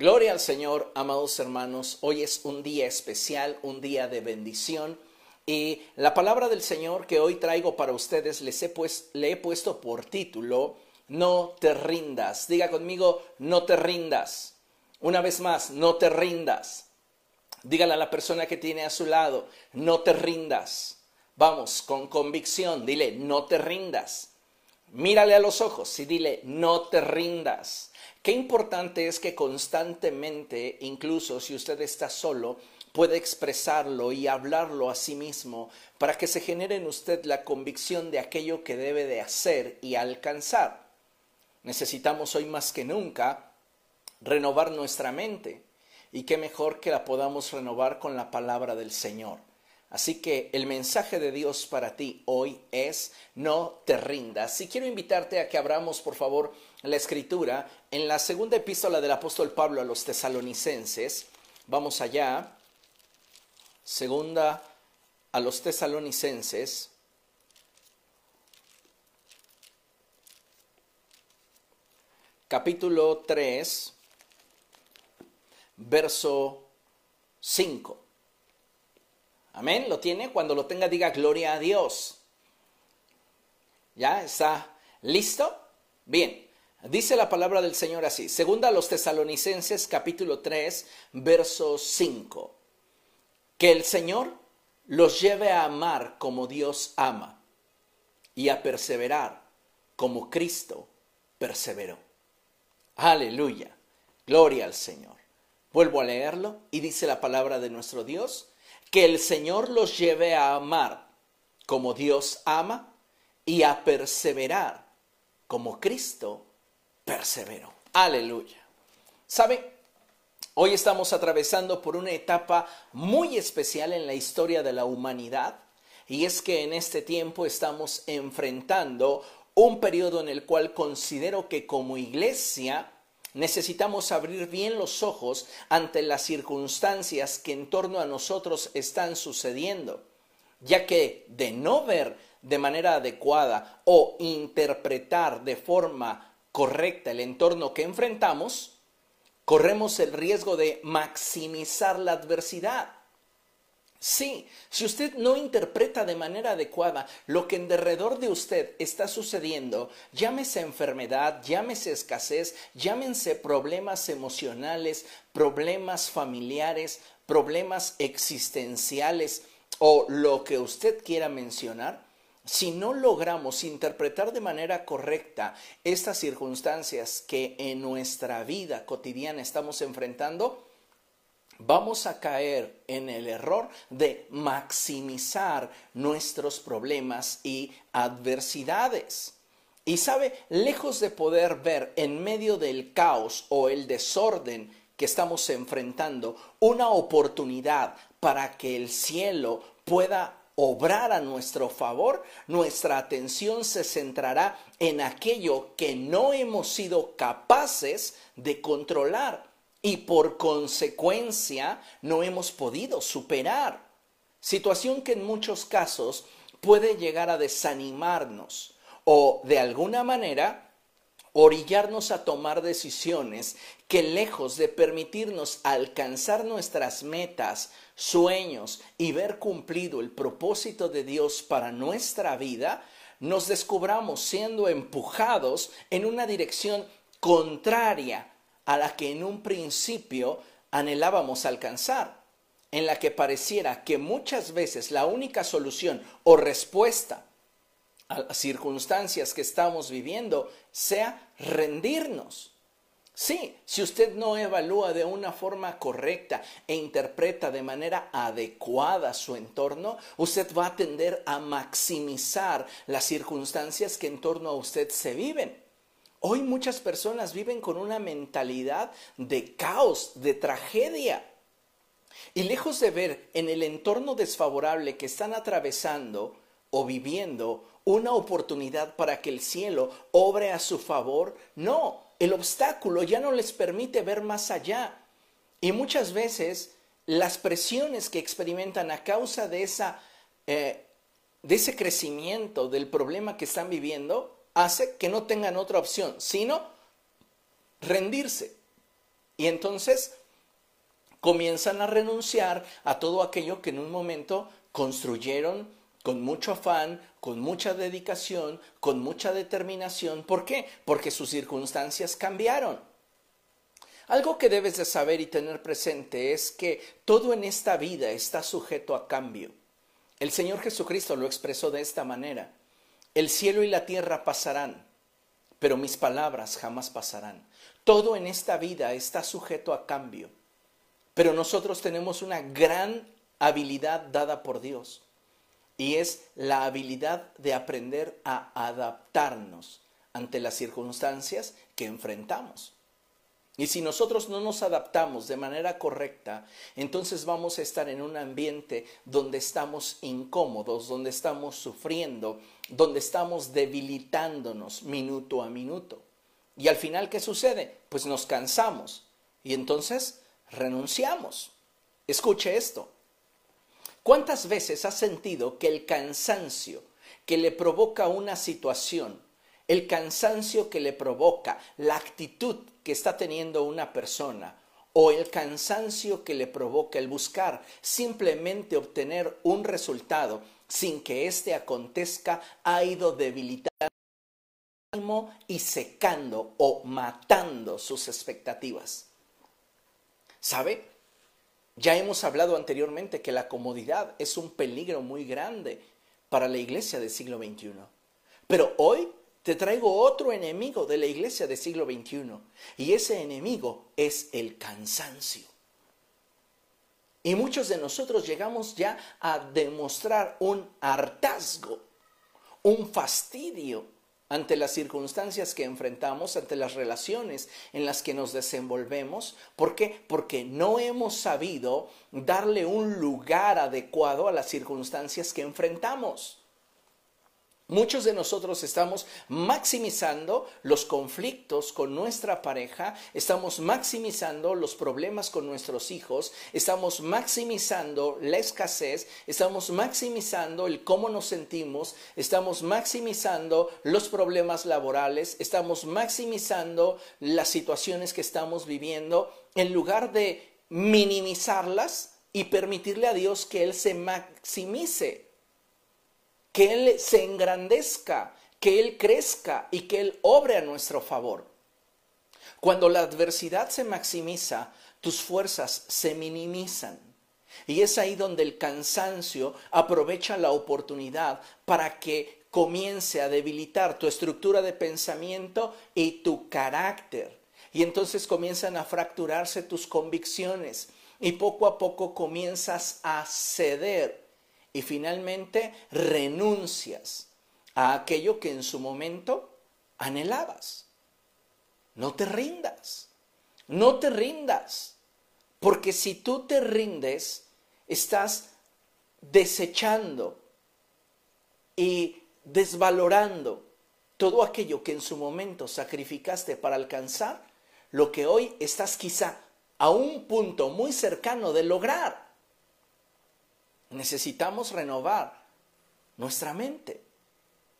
Gloria al Señor, amados hermanos. Hoy es un día especial, un día de bendición. Y la palabra del Señor que hoy traigo para ustedes les he pues, le he puesto por título, No te rindas. Diga conmigo, no te rindas. Una vez más, no te rindas. Dígale a la persona que tiene a su lado, no te rindas. Vamos, con convicción, dile, no te rindas. Mírale a los ojos y dile, no te rindas. Qué importante es que constantemente, incluso si usted está solo, pueda expresarlo y hablarlo a sí mismo para que se genere en usted la convicción de aquello que debe de hacer y alcanzar. Necesitamos hoy más que nunca renovar nuestra mente y qué mejor que la podamos renovar con la palabra del Señor. Así que el mensaje de Dios para ti hoy es no te rindas. Y quiero invitarte a que abramos, por favor, la escritura en la segunda epístola del apóstol Pablo a los tesalonicenses. Vamos allá. Segunda a los tesalonicenses. Capítulo 3, verso 5. Amén, ¿lo tiene? Cuando lo tenga diga gloria a Dios. ¿Ya está listo? Bien, dice la palabra del Señor así. Segunda a los tesalonicenses capítulo 3, verso 5. Que el Señor los lleve a amar como Dios ama y a perseverar como Cristo perseveró. Aleluya. Gloria al Señor. Vuelvo a leerlo y dice la palabra de nuestro Dios que el Señor los lleve a amar como Dios ama y a perseverar como Cristo perseveró. Aleluya. ¿Sabe? Hoy estamos atravesando por una etapa muy especial en la historia de la humanidad y es que en este tiempo estamos enfrentando un periodo en el cual considero que como iglesia Necesitamos abrir bien los ojos ante las circunstancias que en torno a nosotros están sucediendo, ya que de no ver de manera adecuada o interpretar de forma correcta el entorno que enfrentamos, corremos el riesgo de maximizar la adversidad Sí, si usted no interpreta de manera adecuada lo que en derredor de usted está sucediendo, llámese enfermedad, llámese escasez, llámense problemas emocionales, problemas familiares, problemas existenciales o lo que usted quiera mencionar, si no logramos interpretar de manera correcta estas circunstancias que en nuestra vida cotidiana estamos enfrentando, vamos a caer en el error de maximizar nuestros problemas y adversidades. Y sabe, lejos de poder ver en medio del caos o el desorden que estamos enfrentando una oportunidad para que el cielo pueda obrar a nuestro favor, nuestra atención se centrará en aquello que no hemos sido capaces de controlar y por consecuencia no hemos podido superar. Situación que en muchos casos puede llegar a desanimarnos o de alguna manera orillarnos a tomar decisiones que lejos de permitirnos alcanzar nuestras metas, sueños y ver cumplido el propósito de Dios para nuestra vida, nos descubramos siendo empujados en una dirección contraria a la que en un principio anhelábamos alcanzar, en la que pareciera que muchas veces la única solución o respuesta a las circunstancias que estamos viviendo sea rendirnos. Sí, si usted no evalúa de una forma correcta e interpreta de manera adecuada su entorno, usted va a tender a maximizar las circunstancias que en torno a usted se viven. Hoy muchas personas viven con una mentalidad de caos, de tragedia. Y lejos de ver en el entorno desfavorable que están atravesando o viviendo una oportunidad para que el cielo obre a su favor, no, el obstáculo ya no les permite ver más allá. Y muchas veces las presiones que experimentan a causa de, esa, eh, de ese crecimiento del problema que están viviendo hace que no tengan otra opción, sino rendirse Y entonces comienzan a renunciar a todo aquello que en un momento construyeron con mucho afán, con mucha dedicación, con mucha determinación. ¿Por qué? Porque sus circunstancias cambiaron. Algo que debes de saber y tener presente es que todo en esta vida está sujeto a cambio. El Señor Jesucristo lo expresó de esta manera. El cielo y la tierra pasarán, pero mis palabras jamás pasarán. Todo en esta vida está sujeto a cambio, pero nosotros tenemos una gran habilidad dada por Dios y es la habilidad de aprender a adaptarnos ante las circunstancias que enfrentamos. Y si nosotros no nos adaptamos de manera correcta, entonces vamos a estar en un ambiente donde estamos incómodos, donde estamos sufriendo, donde estamos debilitándonos minuto a minuto. Y al final, ¿qué sucede? Pues nos cansamos y entonces renunciamos. Escuche esto. ¿Cuántas veces has sentido que el cansancio que le provoca una situación el cansancio que le provoca, la actitud que está teniendo una persona o el cansancio que le provoca el buscar simplemente obtener un resultado sin que éste acontezca ha ido debilitando y secando o matando sus expectativas. ¿Sabe? Ya hemos hablado anteriormente que la comodidad es un peligro muy grande para la iglesia del siglo XXI. Pero hoy te traigo otro enemigo de la iglesia del siglo XXI. Y ese enemigo es el cansancio. Y muchos de nosotros llegamos ya a demostrar un hartazgo, un fastidio ante las circunstancias que enfrentamos, ante las relaciones en las que nos desenvolvemos. ¿Por qué? Porque no hemos sabido darle un lugar adecuado a las circunstancias que enfrentamos. Muchos de nosotros estamos maximizando los conflictos con nuestra pareja, estamos maximizando los problemas con nuestros hijos, estamos maximizando la escasez, estamos maximizando el cómo nos sentimos, estamos maximizando los problemas laborales, estamos maximizando las situaciones que estamos viviendo en lugar de minimizarlas y permitirle a Dios que Él se maximice que Él se engrandezca, que Él crezca y que Él obre a nuestro favor. Cuando la adversidad se maximiza, tus fuerzas se minimizan. Y es ahí donde el cansancio aprovecha la oportunidad para que comience a debilitar tu estructura de pensamiento y tu carácter. Y entonces comienzan a fracturarse tus convicciones y poco a poco comienzas a ceder y finalmente renuncias a aquello que en su momento anhelabas. No te rindas, no te rindas, porque si tú te rindes, estás desechando y desvalorando todo aquello que en su momento sacrificaste para alcanzar lo que hoy estás quizá a un punto muy cercano de lograr. Necesitamos renovar nuestra mente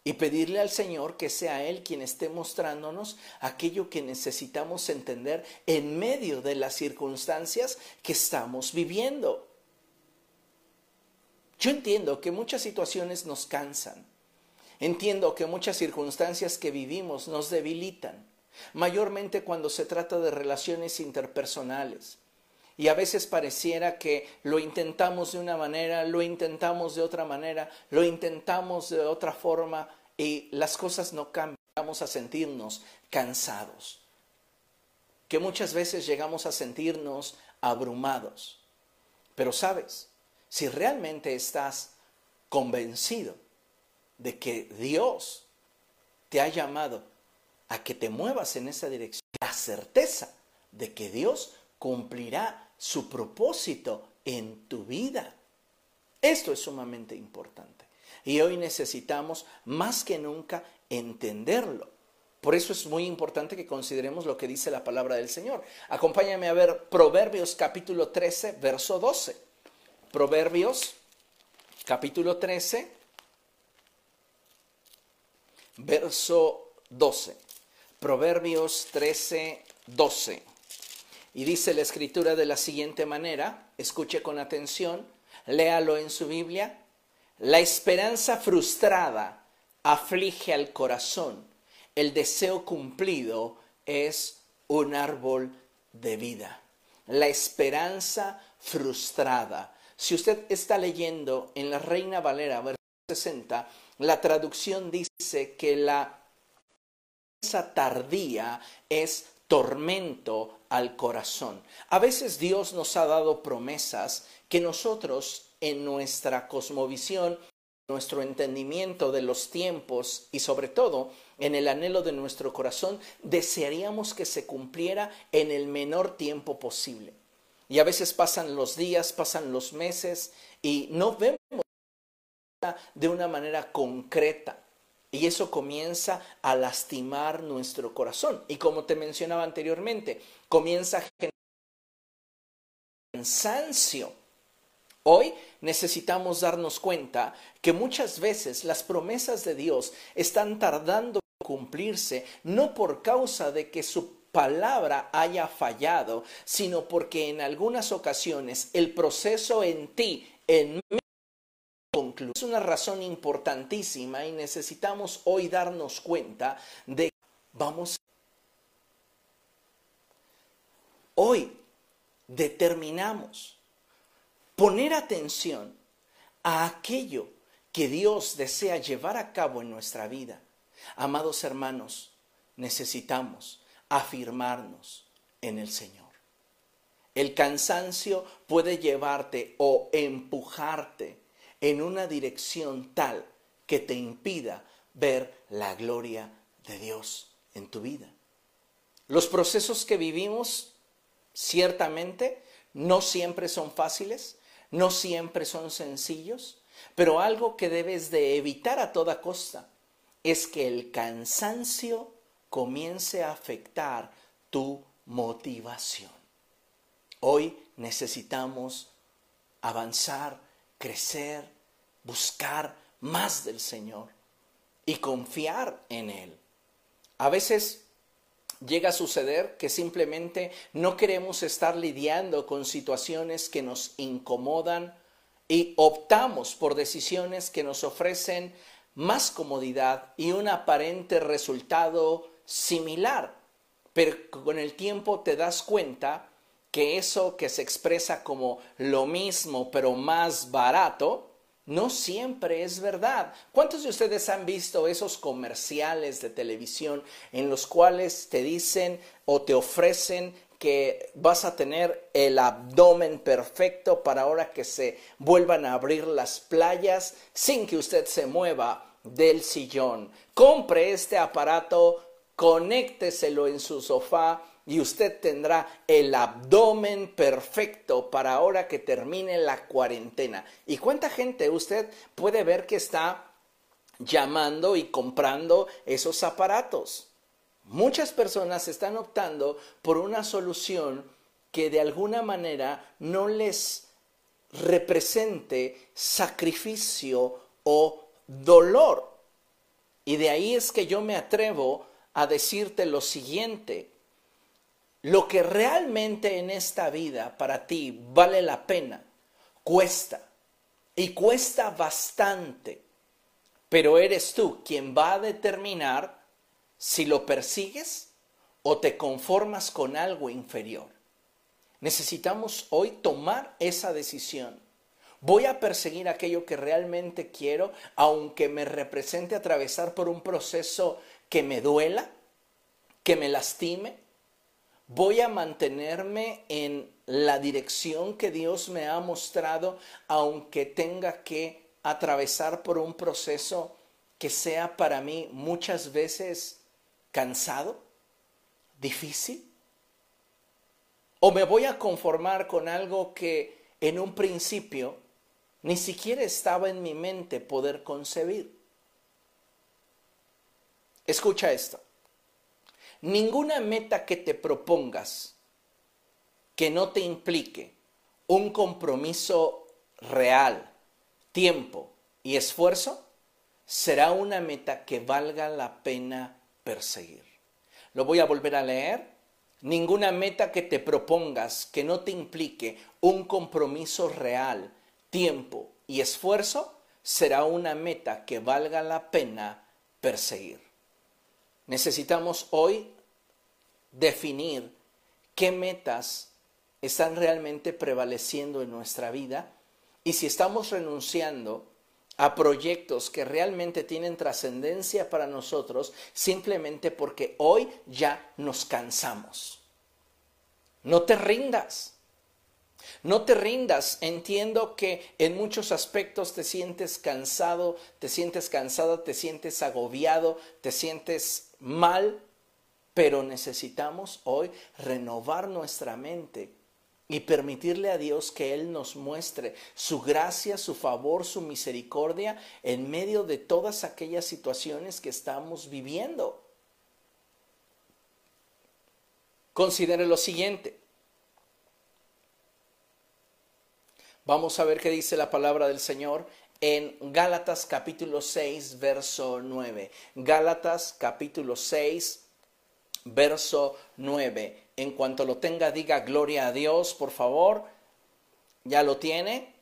y pedirle al Señor que sea Él quien esté mostrándonos aquello que necesitamos entender en medio de las circunstancias que estamos viviendo. Yo entiendo que muchas situaciones nos cansan. Entiendo que muchas circunstancias que vivimos nos debilitan, mayormente cuando se trata de relaciones interpersonales. Y a veces pareciera que lo intentamos de una manera, lo intentamos de otra manera, lo intentamos de otra forma y las cosas no cambian. Vamos a sentirnos cansados. Que muchas veces llegamos a sentirnos abrumados. Pero sabes, si realmente estás convencido de que Dios te ha llamado a que te muevas en esa dirección, la certeza de que Dios cumplirá su propósito en tu vida. Esto es sumamente importante. Y hoy necesitamos más que nunca entenderlo. Por eso es muy importante que consideremos lo que dice la palabra del Señor. Acompáñame a ver Proverbios capítulo 13, verso 12. Proverbios capítulo 13, verso 12. Proverbios 13, 12. Y dice la escritura de la siguiente manera, escuche con atención, léalo en su Biblia, la esperanza frustrada aflige al corazón, el deseo cumplido es un árbol de vida. La esperanza frustrada. Si usted está leyendo en la Reina Valera, versículo 60, la traducción dice que la esperanza tardía es tormento al corazón. A veces Dios nos ha dado promesas que nosotros en nuestra cosmovisión, nuestro entendimiento de los tiempos y sobre todo en el anhelo de nuestro corazón, desearíamos que se cumpliera en el menor tiempo posible. Y a veces pasan los días, pasan los meses y no vemos de una manera concreta. Y eso comienza a lastimar nuestro corazón. Y como te mencionaba anteriormente, comienza a generar cansancio. Hoy necesitamos darnos cuenta que muchas veces las promesas de Dios están tardando en cumplirse, no por causa de que su palabra haya fallado, sino porque en algunas ocasiones el proceso en ti, en mí, es una razón importantísima y necesitamos hoy darnos cuenta de que vamos hoy determinamos poner atención a aquello que Dios desea llevar a cabo en nuestra vida. Amados hermanos, necesitamos afirmarnos en el Señor. El cansancio puede llevarte o empujarte en una dirección tal que te impida ver la gloria de Dios en tu vida. Los procesos que vivimos ciertamente no siempre son fáciles, no siempre son sencillos, pero algo que debes de evitar a toda costa es que el cansancio comience a afectar tu motivación. Hoy necesitamos avanzar crecer, buscar más del Señor y confiar en Él. A veces llega a suceder que simplemente no queremos estar lidiando con situaciones que nos incomodan y optamos por decisiones que nos ofrecen más comodidad y un aparente resultado similar. Pero con el tiempo te das cuenta que eso que se expresa como lo mismo pero más barato, no siempre es verdad. ¿Cuántos de ustedes han visto esos comerciales de televisión en los cuales te dicen o te ofrecen que vas a tener el abdomen perfecto para ahora que se vuelvan a abrir las playas sin que usted se mueva del sillón? Compre este aparato, conécteselo en su sofá y usted tendrá el abdomen perfecto para ahora que termine la cuarentena. ¿Y cuánta gente usted puede ver que está llamando y comprando esos aparatos? Muchas personas están optando por una solución que de alguna manera no les represente sacrificio o dolor. Y de ahí es que yo me atrevo a decirte lo siguiente. Lo que realmente en esta vida para ti vale la pena, cuesta. Y cuesta bastante. Pero eres tú quien va a determinar si lo persigues o te conformas con algo inferior. Necesitamos hoy tomar esa decisión. Voy a perseguir aquello que realmente quiero, aunque me represente atravesar por un proceso que me duela, que me lastime, voy a mantenerme en la dirección que Dios me ha mostrado, aunque tenga que atravesar por un proceso que sea para mí muchas veces cansado, difícil. O me voy a conformar con algo que en un principio ni siquiera estaba en mi mente poder concebir. Escucha esto. Ninguna meta que te propongas que no te implique un compromiso real, tiempo y esfuerzo, será una meta que valga la pena perseguir. Lo voy a volver a leer. ninguna meta que te propongas que no te implique un compromiso real, tiempo y esfuerzo, será una meta que valga la pena perseguir. Necesitamos hoy definir qué metas están realmente prevaleciendo en nuestra vida y si estamos renunciando a proyectos que realmente tienen trascendencia para nosotros simplemente porque hoy ya nos cansamos. No te rindas. No te rindas. Entiendo que en muchos aspectos te sientes cansado, te sientes cansada, te sientes agobiado, te sientes mal, pero necesitamos hoy renovar nuestra mente y permitirle a Dios que Él nos muestre su gracia, su favor, su misericordia en medio de todas aquellas situaciones que estamos viviendo. Considere lo siguiente. Vamos a ver qué dice la palabra del Señor en Gálatas capítulo 6, verso 9. Gálatas capítulo 6, verso 9. En cuanto lo tenga, diga gloria a Dios, por favor. ¿Ya lo tiene?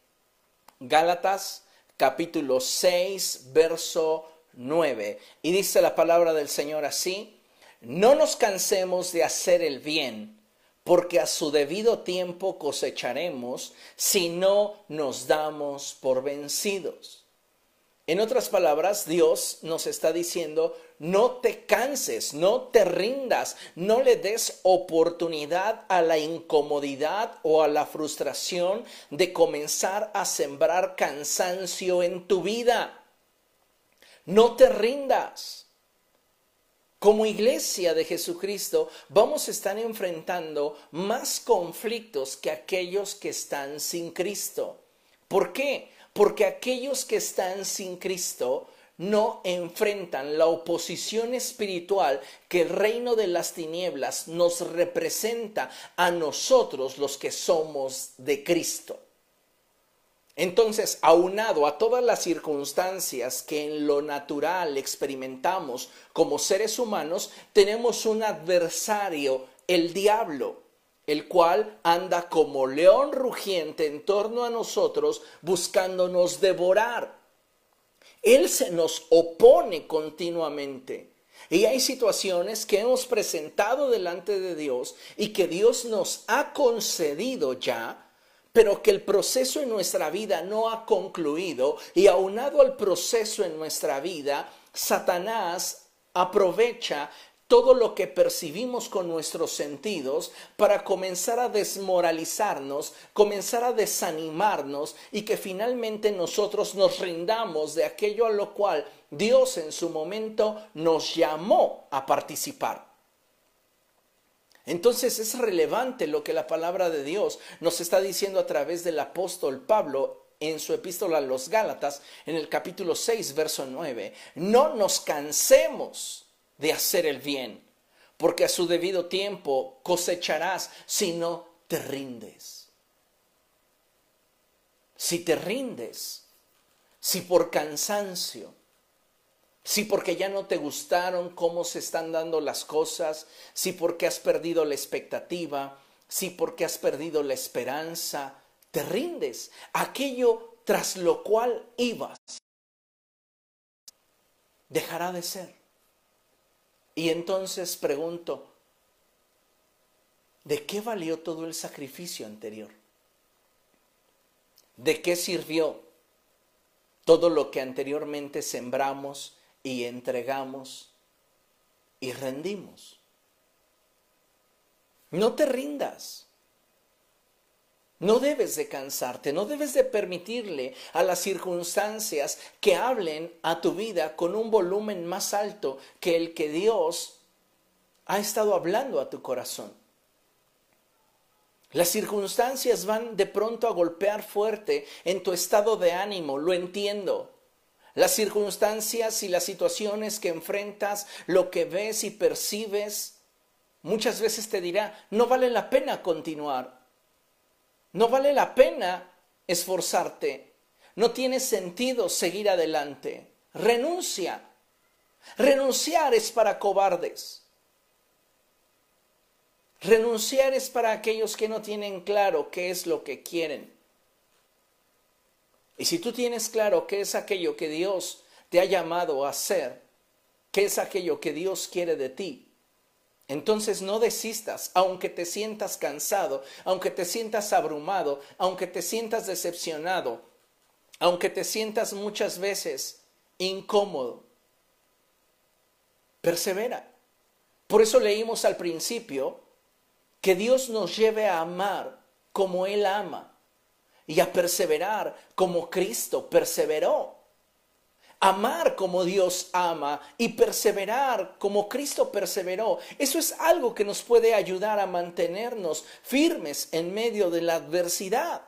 Gálatas capítulo 6, verso 9. Y dice la palabra del Señor así, no nos cansemos de hacer el bien, porque a su debido tiempo cosecharemos si no nos damos por vencidos. En otras palabras, Dios nos está diciendo, no te canses, no te rindas, no le des oportunidad a la incomodidad o a la frustración de comenzar a sembrar cansancio en tu vida. No te rindas. Como iglesia de Jesucristo vamos a estar enfrentando más conflictos que aquellos que están sin Cristo. ¿Por qué? porque aquellos que están sin Cristo no enfrentan la oposición espiritual que el reino de las tinieblas nos representa a nosotros los que somos de Cristo. Entonces, aunado a todas las circunstancias que en lo natural experimentamos como seres humanos, tenemos un adversario, el diablo, el cual anda como león rugiente en torno a nosotros buscándonos devorar. Él se nos opone continuamente. Y hay situaciones que hemos presentado delante de Dios y que Dios nos ha concedido ya, pero que el proceso en nuestra vida no ha concluido y aunado al proceso en nuestra vida, Satanás aprovecha todo lo que percibimos con nuestros sentidos para comenzar a desmoralizarnos, comenzar a desanimarnos y que finalmente nosotros nos rindamos de aquello a lo cual Dios en su momento nos llamó a participar. Entonces es relevante lo que la palabra de Dios nos está diciendo a través del apóstol Pablo en su epístola a los Gálatas, en el capítulo 6, verso 9. No nos cansemos de hacer el bien, porque a su debido tiempo cosecharás si no te rindes. Si te rindes, si por cansancio, si porque ya no te gustaron cómo se están dando las cosas, si porque has perdido la expectativa, si porque has perdido la esperanza, te rindes. Aquello tras lo cual ibas dejará de ser. Y entonces pregunto, ¿de qué valió todo el sacrificio anterior? ¿De qué sirvió todo lo que anteriormente sembramos y entregamos y rendimos? No te rindas. No debes de cansarte, no debes de permitirle a las circunstancias que hablen a tu vida con un volumen más alto que el que Dios ha estado hablando a tu corazón. Las circunstancias van de pronto a golpear fuerte en tu estado de ánimo, lo entiendo. Las circunstancias y las situaciones que enfrentas, lo que ves y percibes, muchas veces te dirá, no vale la pena continuar. No vale la pena esforzarte. No tiene sentido seguir adelante. Renuncia. Renunciar es para cobardes. Renunciar es para aquellos que no tienen claro qué es lo que quieren. Y si tú tienes claro qué es aquello que Dios te ha llamado a hacer, qué es aquello que Dios quiere de ti, entonces no desistas, aunque te sientas cansado, aunque te sientas abrumado, aunque te sientas decepcionado, aunque te sientas muchas veces incómodo. Persevera. Por eso leímos al principio que Dios nos lleve a amar como Él ama y a perseverar como Cristo perseveró. Amar como Dios ama y perseverar como Cristo perseveró. Eso es algo que nos puede ayudar a mantenernos firmes en medio de la adversidad.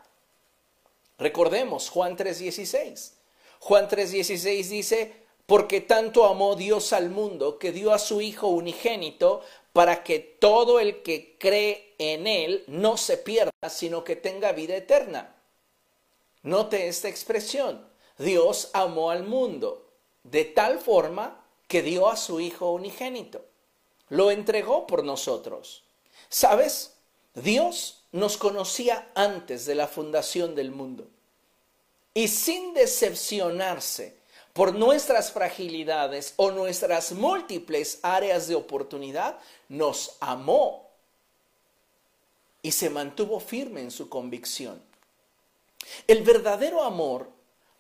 Recordemos Juan 3:16. Juan 3:16 dice, porque tanto amó Dios al mundo que dio a su Hijo unigénito para que todo el que cree en Él no se pierda, sino que tenga vida eterna. Note esta expresión. Dios amó al mundo de tal forma que dio a su Hijo unigénito. Lo entregó por nosotros. ¿Sabes? Dios nos conocía antes de la fundación del mundo. Y sin decepcionarse por nuestras fragilidades o nuestras múltiples áreas de oportunidad, nos amó y se mantuvo firme en su convicción. El verdadero amor,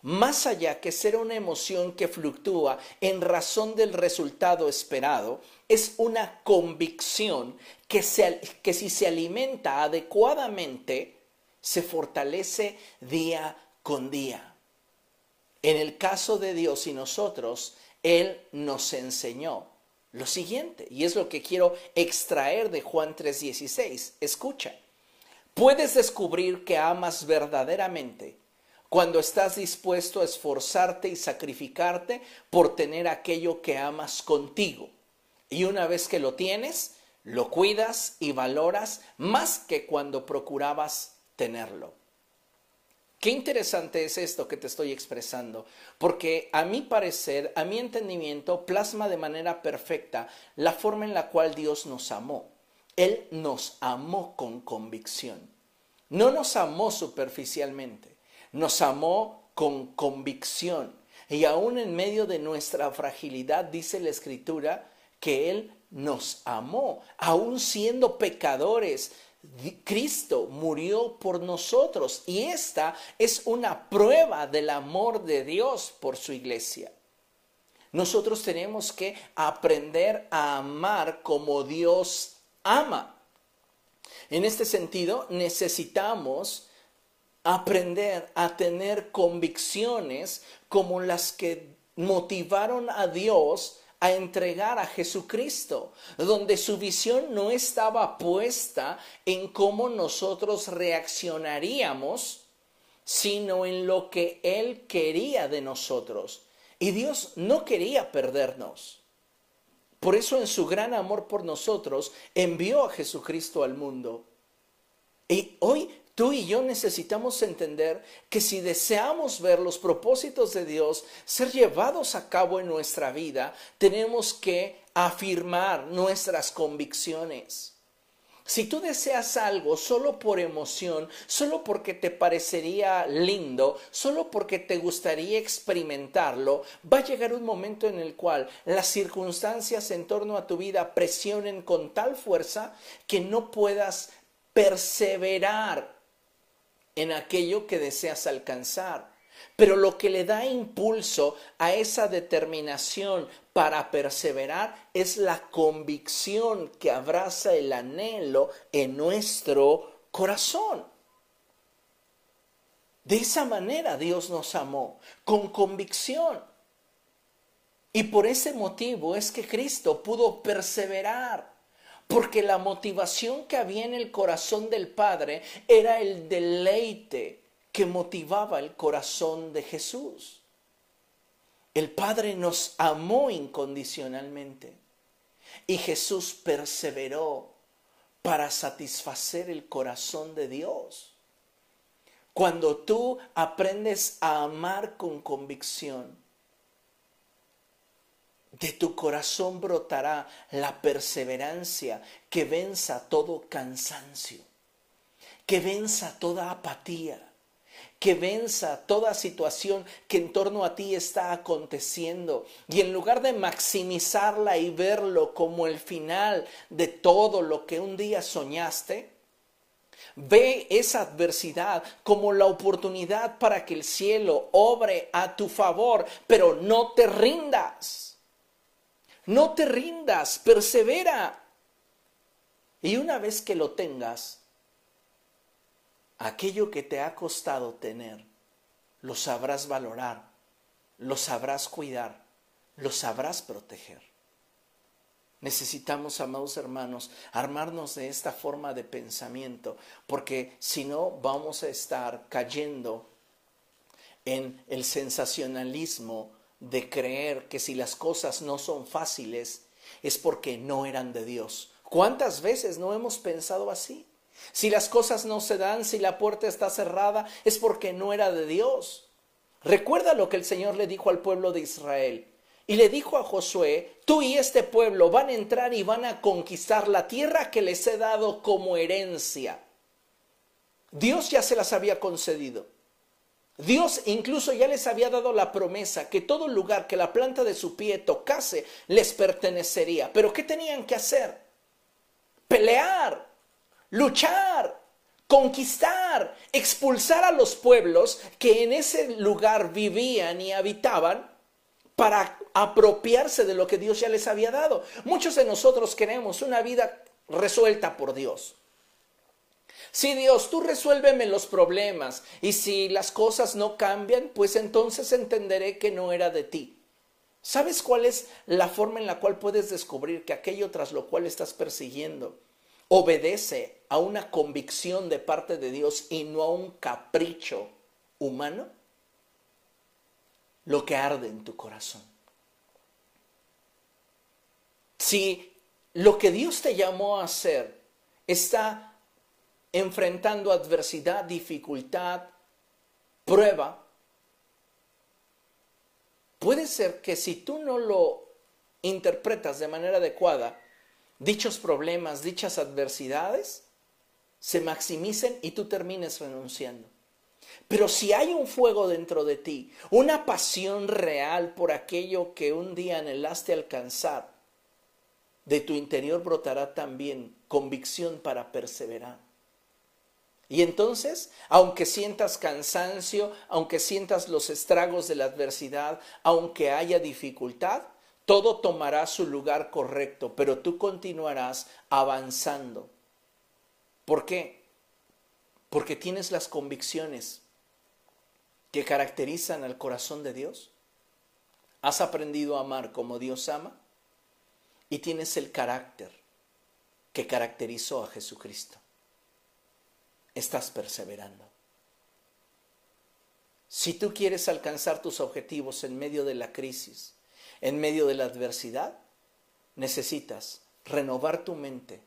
más allá que ser una emoción que fluctúa en razón del resultado esperado, es una convicción que, que si se alimenta adecuadamente, se fortalece día con día. En el caso de Dios y nosotros, Él nos enseñó lo siguiente, y es lo que quiero extraer de Juan 3:16. Escucha. Puedes descubrir que amas verdaderamente cuando estás dispuesto a esforzarte y sacrificarte por tener aquello que amas contigo. Y una vez que lo tienes, lo cuidas y valoras más que cuando procurabas tenerlo. Qué interesante es esto que te estoy expresando, porque a mi parecer, a mi entendimiento, plasma de manera perfecta la forma en la cual Dios nos amó. Él nos amó con convicción. No nos amó superficialmente, nos amó con convicción. Y aún en medio de nuestra fragilidad, dice la Escritura, que Él nos amó, aún siendo pecadores. Cristo murió por nosotros y esta es una prueba del amor de Dios por su iglesia. Nosotros tenemos que aprender a amar como Dios ama. En este sentido, necesitamos aprender a tener convicciones como las que motivaron a Dios a entregar a Jesucristo, donde su visión no estaba puesta en cómo nosotros reaccionaríamos, sino en lo que Él quería de nosotros. Y Dios no quería perdernos. Por eso en su gran amor por nosotros envió a Jesucristo al mundo. Y hoy tú y yo necesitamos entender que si deseamos ver los propósitos de Dios ser llevados a cabo en nuestra vida, tenemos que afirmar nuestras convicciones. Si tú deseas algo solo por emoción, solo porque te parecería lindo, solo porque te gustaría experimentarlo, va a llegar un momento en el cual las circunstancias en torno a tu vida presionen con tal fuerza que no puedas perseverar en aquello que deseas alcanzar. Pero lo que le da impulso a esa determinación para perseverar es la convicción que abraza el anhelo en nuestro corazón. De esa manera Dios nos amó, con convicción. Y por ese motivo es que Cristo pudo perseverar, porque la motivación que había en el corazón del Padre era el deleite que motivaba el corazón de Jesús. El Padre nos amó incondicionalmente y Jesús perseveró para satisfacer el corazón de Dios. Cuando tú aprendes a amar con convicción, de tu corazón brotará la perseverancia que venza todo cansancio, que venza toda apatía, que venza toda situación que en torno a ti está aconteciendo. Y en lugar de maximizarla y verlo como el final de todo lo que un día soñaste, Ve esa adversidad como la oportunidad para que el cielo obre a tu favor, pero no te rindas. No te rindas, persevera. Y una vez que lo tengas, aquello que te ha costado tener, lo sabrás valorar, lo sabrás cuidar, lo sabrás proteger. Necesitamos, amados hermanos, armarnos de esta forma de pensamiento, porque si no vamos a estar cayendo en el sensacionalismo de creer que si las cosas no son fáciles es porque no eran de Dios. ¿Cuántas veces no hemos pensado así? Si las cosas no se dan, si la puerta está cerrada, es porque no era de Dios. Recuerda lo que el Señor le dijo al pueblo de Israel. Y le dijo a Josué, tú y este pueblo van a entrar y van a conquistar la tierra que les he dado como herencia. Dios ya se las había concedido. Dios incluso ya les había dado la promesa que todo lugar que la planta de su pie tocase les pertenecería. Pero ¿qué tenían que hacer? Pelear, luchar, conquistar, expulsar a los pueblos que en ese lugar vivían y habitaban para apropiarse de lo que Dios ya les había dado. Muchos de nosotros queremos una vida resuelta por Dios. Si Dios, tú resuélveme los problemas y si las cosas no cambian, pues entonces entenderé que no era de ti. ¿Sabes cuál es la forma en la cual puedes descubrir que aquello tras lo cual estás persiguiendo obedece a una convicción de parte de Dios y no a un capricho humano? lo que arde en tu corazón. Si lo que Dios te llamó a hacer está enfrentando adversidad, dificultad, prueba, puede ser que si tú no lo interpretas de manera adecuada, dichos problemas, dichas adversidades, se maximicen y tú termines renunciando. Pero si hay un fuego dentro de ti, una pasión real por aquello que un día anhelaste alcanzar, de tu interior brotará también convicción para perseverar. Y entonces, aunque sientas cansancio, aunque sientas los estragos de la adversidad, aunque haya dificultad, todo tomará su lugar correcto, pero tú continuarás avanzando. ¿Por qué? Porque tienes las convicciones que caracterizan al corazón de Dios? ¿Has aprendido a amar como Dios ama? Y tienes el carácter que caracterizó a Jesucristo. Estás perseverando. Si tú quieres alcanzar tus objetivos en medio de la crisis, en medio de la adversidad, necesitas renovar tu mente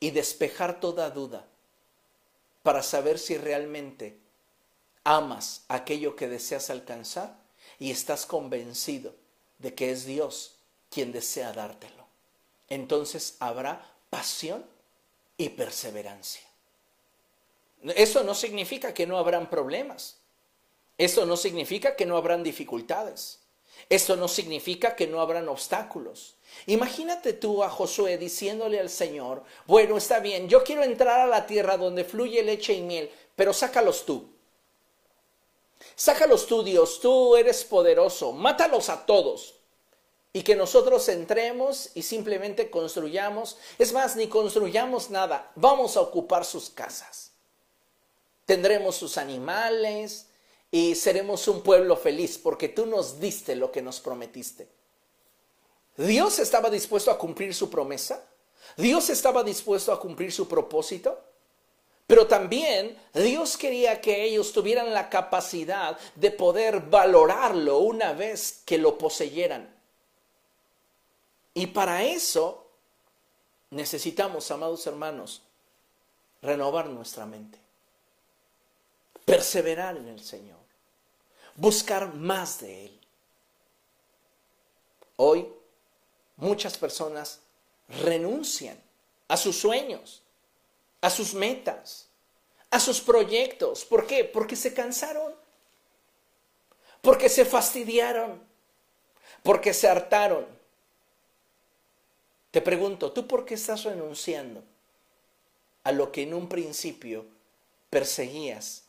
y despejar toda duda para saber si realmente amas aquello que deseas alcanzar y estás convencido de que es Dios quien desea dártelo. Entonces habrá pasión y perseverancia. Eso no significa que no habrán problemas. Eso no significa que no habrán dificultades. Eso no significa que no habrán obstáculos. Imagínate tú a Josué diciéndole al Señor, bueno, está bien, yo quiero entrar a la tierra donde fluye leche y miel, pero sácalos tú. Sácalos tú, Dios, tú eres poderoso, mátalos a todos. Y que nosotros entremos y simplemente construyamos, es más, ni construyamos nada, vamos a ocupar sus casas. Tendremos sus animales y seremos un pueblo feliz porque tú nos diste lo que nos prometiste. Dios estaba dispuesto a cumplir su promesa. Dios estaba dispuesto a cumplir su propósito. Pero también Dios quería que ellos tuvieran la capacidad de poder valorarlo una vez que lo poseyeran. Y para eso necesitamos, amados hermanos, renovar nuestra mente, perseverar en el Señor, buscar más de Él. Hoy muchas personas renuncian a sus sueños, a sus metas, a sus proyectos. ¿Por qué? Porque se cansaron, porque se fastidiaron, porque se hartaron. Te pregunto, ¿tú por qué estás renunciando a lo que en un principio perseguías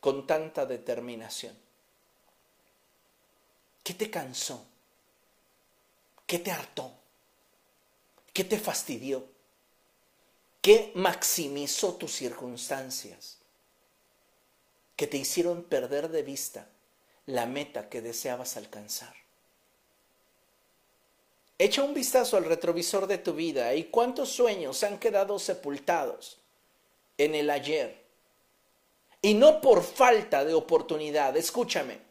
con tanta determinación? ¿Qué te cansó? ¿Qué te hartó? ¿Qué te fastidió? ¿Qué maximizó tus circunstancias? Que te hicieron perder de vista la meta que deseabas alcanzar. Echa un vistazo al retrovisor de tu vida y cuántos sueños han quedado sepultados en el ayer. Y no por falta de oportunidad, escúchame,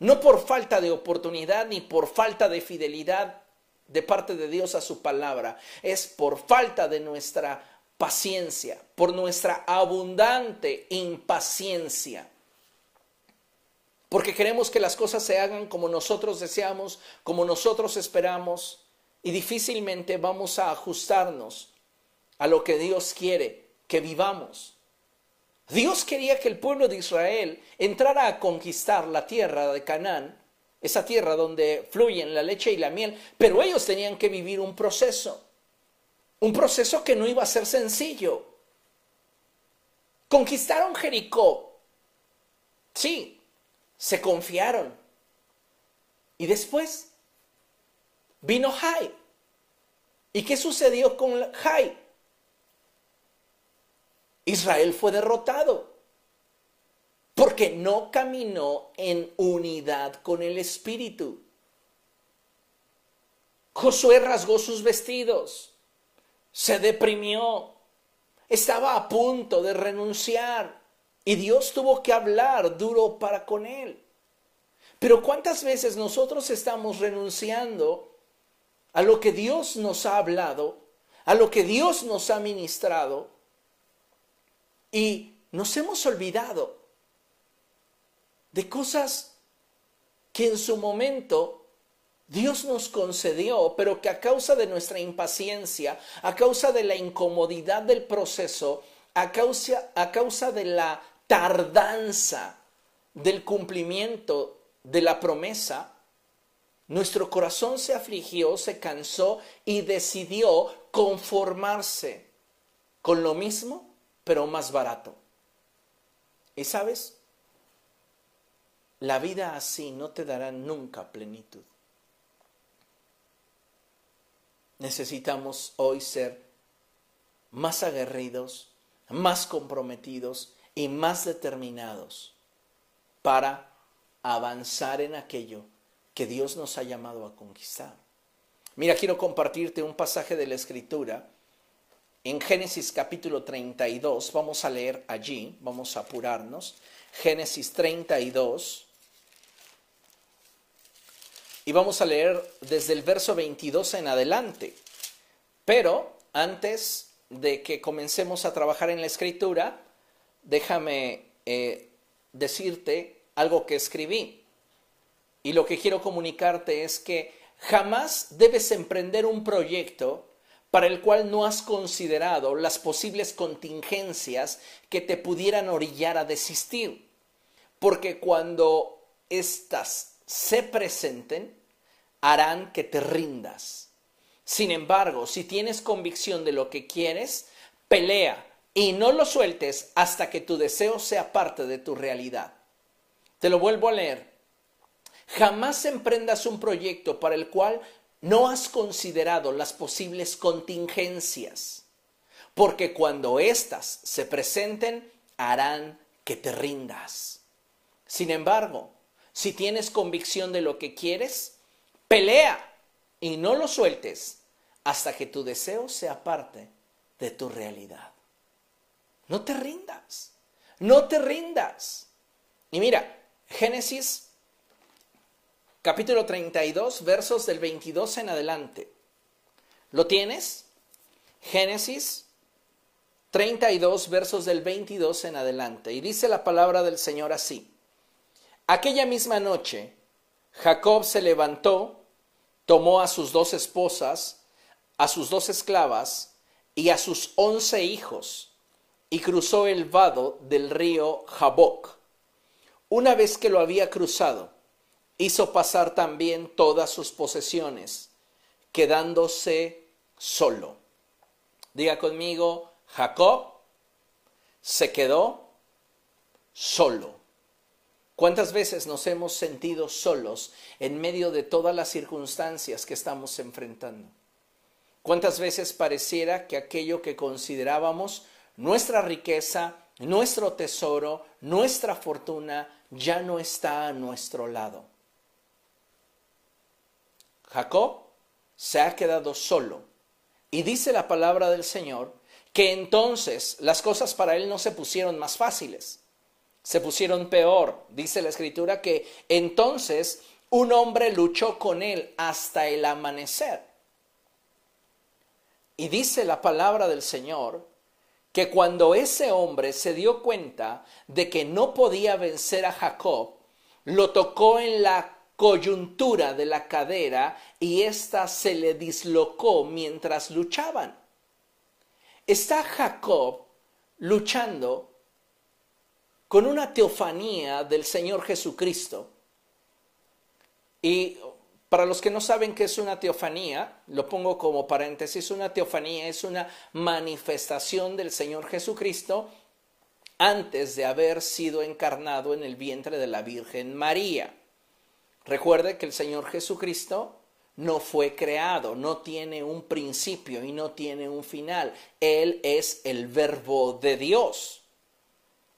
no por falta de oportunidad ni por falta de fidelidad de parte de Dios a su palabra, es por falta de nuestra paciencia, por nuestra abundante impaciencia. Porque queremos que las cosas se hagan como nosotros deseamos, como nosotros esperamos, y difícilmente vamos a ajustarnos a lo que Dios quiere que vivamos. Dios quería que el pueblo de Israel entrara a conquistar la tierra de Canaán esa tierra donde fluyen la leche y la miel, pero ellos tenían que vivir un proceso, un proceso que no iba a ser sencillo. Conquistaron Jericó, sí, se confiaron. Y después vino Jai. ¿Y qué sucedió con Jai? Israel fue derrotado porque no caminó en unidad con el Espíritu. Josué rasgó sus vestidos, se deprimió, estaba a punto de renunciar y Dios tuvo que hablar duro para con él. Pero ¿cuántas veces nosotros estamos renunciando a lo que Dios nos ha hablado, a lo que Dios nos ha ministrado y nos hemos olvidado de cosas que en su momento Dios nos concedió, pero que a causa de nuestra impaciencia, a causa de la incomodidad del proceso, a causa, a causa de la tardanza del cumplimiento de la promesa, nuestro corazón se afligió, se cansó y decidió conformarse con lo mismo, pero más barato. ¿Y sabes? La vida así no te dará nunca plenitud. Necesitamos hoy ser más aguerridos, más comprometidos y más determinados para avanzar en aquello que Dios nos ha llamado a conquistar. Mira, quiero compartirte un pasaje de la Escritura en Génesis capítulo 32. Vamos a leer allí, vamos a apurarnos. Génesis 32. Y vamos a leer desde el verso 22 en adelante. Pero antes de que comencemos a trabajar en la escritura, déjame eh, decirte algo que escribí. Y lo que quiero comunicarte es que jamás debes emprender un proyecto para el cual no has considerado las posibles contingencias que te pudieran orillar a desistir. Porque cuando éstas se presenten, harán que te rindas. Sin embargo, si tienes convicción de lo que quieres, pelea y no lo sueltes hasta que tu deseo sea parte de tu realidad. Te lo vuelvo a leer. Jamás emprendas un proyecto para el cual no has considerado las posibles contingencias, porque cuando éstas se presenten, harán que te rindas. Sin embargo, si tienes convicción de lo que quieres, pelea y no lo sueltes hasta que tu deseo sea parte de tu realidad. No te rindas, no te rindas. Y mira, Génesis capítulo 32, versos del 22 en adelante. ¿Lo tienes? Génesis 32, versos del 22 en adelante. Y dice la palabra del Señor así. Aquella misma noche, Jacob se levantó tomó a sus dos esposas, a sus dos esclavas y a sus once hijos, y cruzó el vado del río Jaboc. Una vez que lo había cruzado, hizo pasar también todas sus posesiones, quedándose solo. Diga conmigo, Jacob se quedó solo. ¿Cuántas veces nos hemos sentido solos en medio de todas las circunstancias que estamos enfrentando? ¿Cuántas veces pareciera que aquello que considerábamos nuestra riqueza, nuestro tesoro, nuestra fortuna, ya no está a nuestro lado? Jacob se ha quedado solo y dice la palabra del Señor que entonces las cosas para él no se pusieron más fáciles se pusieron peor. Dice la escritura que entonces un hombre luchó con él hasta el amanecer. Y dice la palabra del Señor que cuando ese hombre se dio cuenta de que no podía vencer a Jacob, lo tocó en la coyuntura de la cadera y ésta se le dislocó mientras luchaban. Está Jacob luchando con una teofanía del Señor Jesucristo. Y para los que no saben qué es una teofanía, lo pongo como paréntesis, una teofanía es una manifestación del Señor Jesucristo antes de haber sido encarnado en el vientre de la Virgen María. Recuerde que el Señor Jesucristo no fue creado, no tiene un principio y no tiene un final. Él es el verbo de Dios.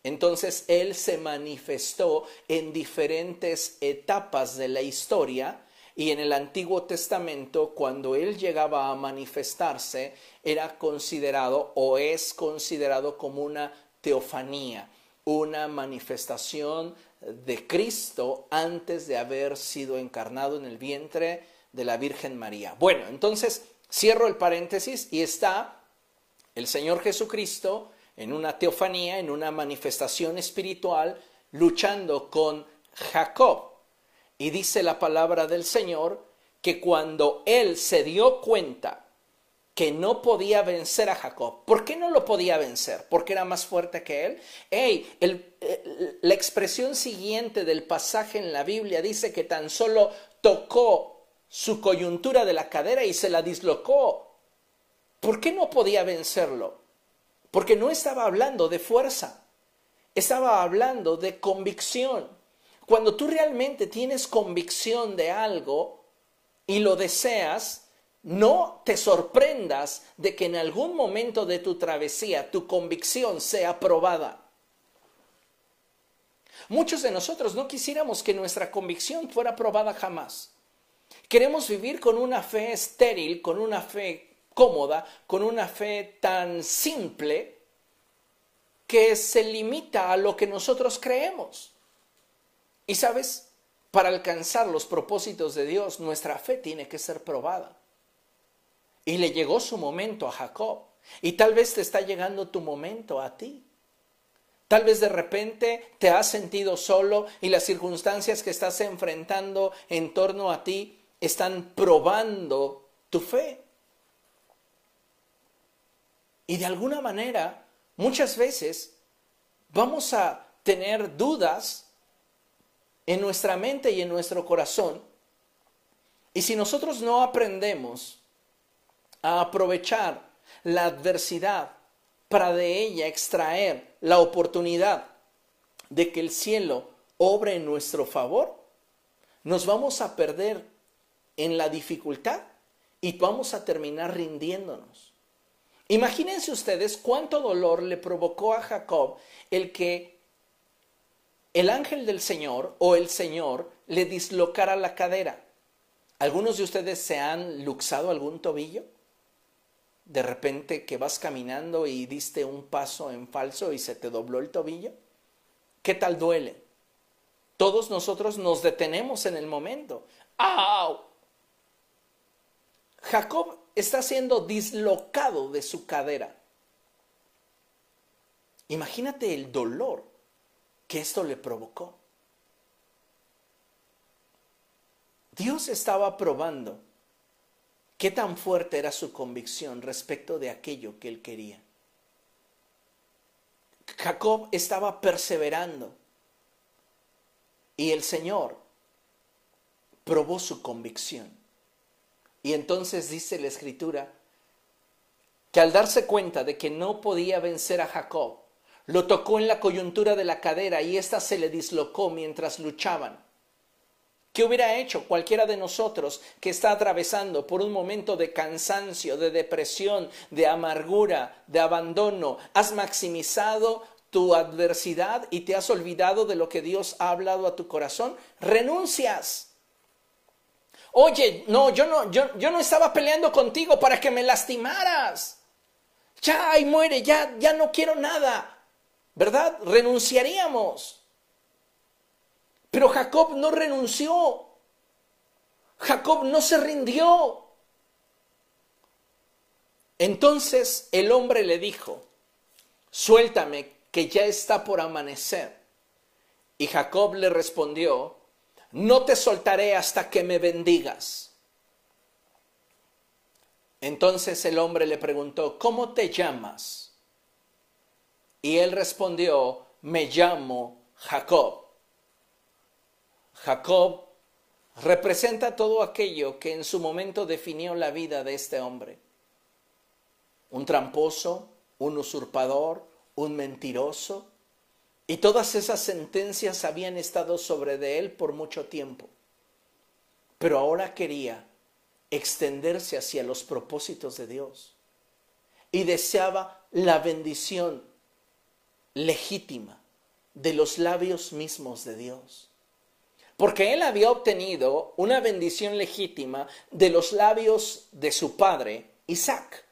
Entonces Él se manifestó en diferentes etapas de la historia y en el Antiguo Testamento cuando Él llegaba a manifestarse era considerado o es considerado como una teofanía, una manifestación de Cristo antes de haber sido encarnado en el vientre de la Virgen María. Bueno, entonces cierro el paréntesis y está el Señor Jesucristo en una teofanía, en una manifestación espiritual, luchando con Jacob. Y dice la palabra del Señor que cuando él se dio cuenta que no podía vencer a Jacob, ¿por qué no lo podía vencer? ¿Porque era más fuerte que él? Hey, la expresión siguiente del pasaje en la Biblia dice que tan solo tocó su coyuntura de la cadera y se la dislocó. ¿Por qué no podía vencerlo? Porque no estaba hablando de fuerza, estaba hablando de convicción. Cuando tú realmente tienes convicción de algo y lo deseas, no te sorprendas de que en algún momento de tu travesía tu convicción sea probada. Muchos de nosotros no quisiéramos que nuestra convicción fuera probada jamás. Queremos vivir con una fe estéril, con una fe cómoda, con una fe tan simple que se limita a lo que nosotros creemos. Y sabes, para alcanzar los propósitos de Dios, nuestra fe tiene que ser probada. Y le llegó su momento a Jacob. Y tal vez te está llegando tu momento a ti. Tal vez de repente te has sentido solo y las circunstancias que estás enfrentando en torno a ti están probando tu fe. Y de alguna manera, muchas veces vamos a tener dudas en nuestra mente y en nuestro corazón. Y si nosotros no aprendemos a aprovechar la adversidad para de ella extraer la oportunidad de que el cielo obre en nuestro favor, nos vamos a perder en la dificultad y vamos a terminar rindiéndonos. Imagínense ustedes cuánto dolor le provocó a Jacob el que el ángel del Señor o el Señor le dislocara la cadera. ¿Algunos de ustedes se han luxado algún tobillo? De repente que vas caminando y diste un paso en falso y se te dobló el tobillo. ¿Qué tal duele? Todos nosotros nos detenemos en el momento. ¡Au! Jacob está siendo dislocado de su cadera. Imagínate el dolor que esto le provocó. Dios estaba probando ¿Qué tan fuerte era su convicción respecto de aquello que él quería? Jacob estaba perseverando y el Señor probó su convicción. Y entonces dice la escritura que al darse cuenta de que no podía vencer a Jacob, lo tocó en la coyuntura de la cadera y ésta se le dislocó mientras luchaban. ¿Qué hubiera hecho cualquiera de nosotros que está atravesando por un momento de cansancio, de depresión, de amargura, de abandono? Has maximizado tu adversidad y te has olvidado de lo que Dios ha hablado a tu corazón. Renuncias. Oye, no, yo no, yo, yo no estaba peleando contigo para que me lastimaras. Ya, ahí muere, ya, ya no quiero nada. ¿Verdad? Renunciaríamos. Pero Jacob no renunció. Jacob no se rindió. Entonces el hombre le dijo, suéltame, que ya está por amanecer. Y Jacob le respondió, no te soltaré hasta que me bendigas. Entonces el hombre le preguntó, ¿cómo te llamas? Y él respondió, me llamo Jacob. Jacob representa todo aquello que en su momento definió la vida de este hombre. Un tramposo, un usurpador, un mentiroso. Y todas esas sentencias habían estado sobre de él por mucho tiempo. Pero ahora quería extenderse hacia los propósitos de Dios. Y deseaba la bendición legítima de los labios mismos de Dios. Porque él había obtenido una bendición legítima de los labios de su padre, Isaac.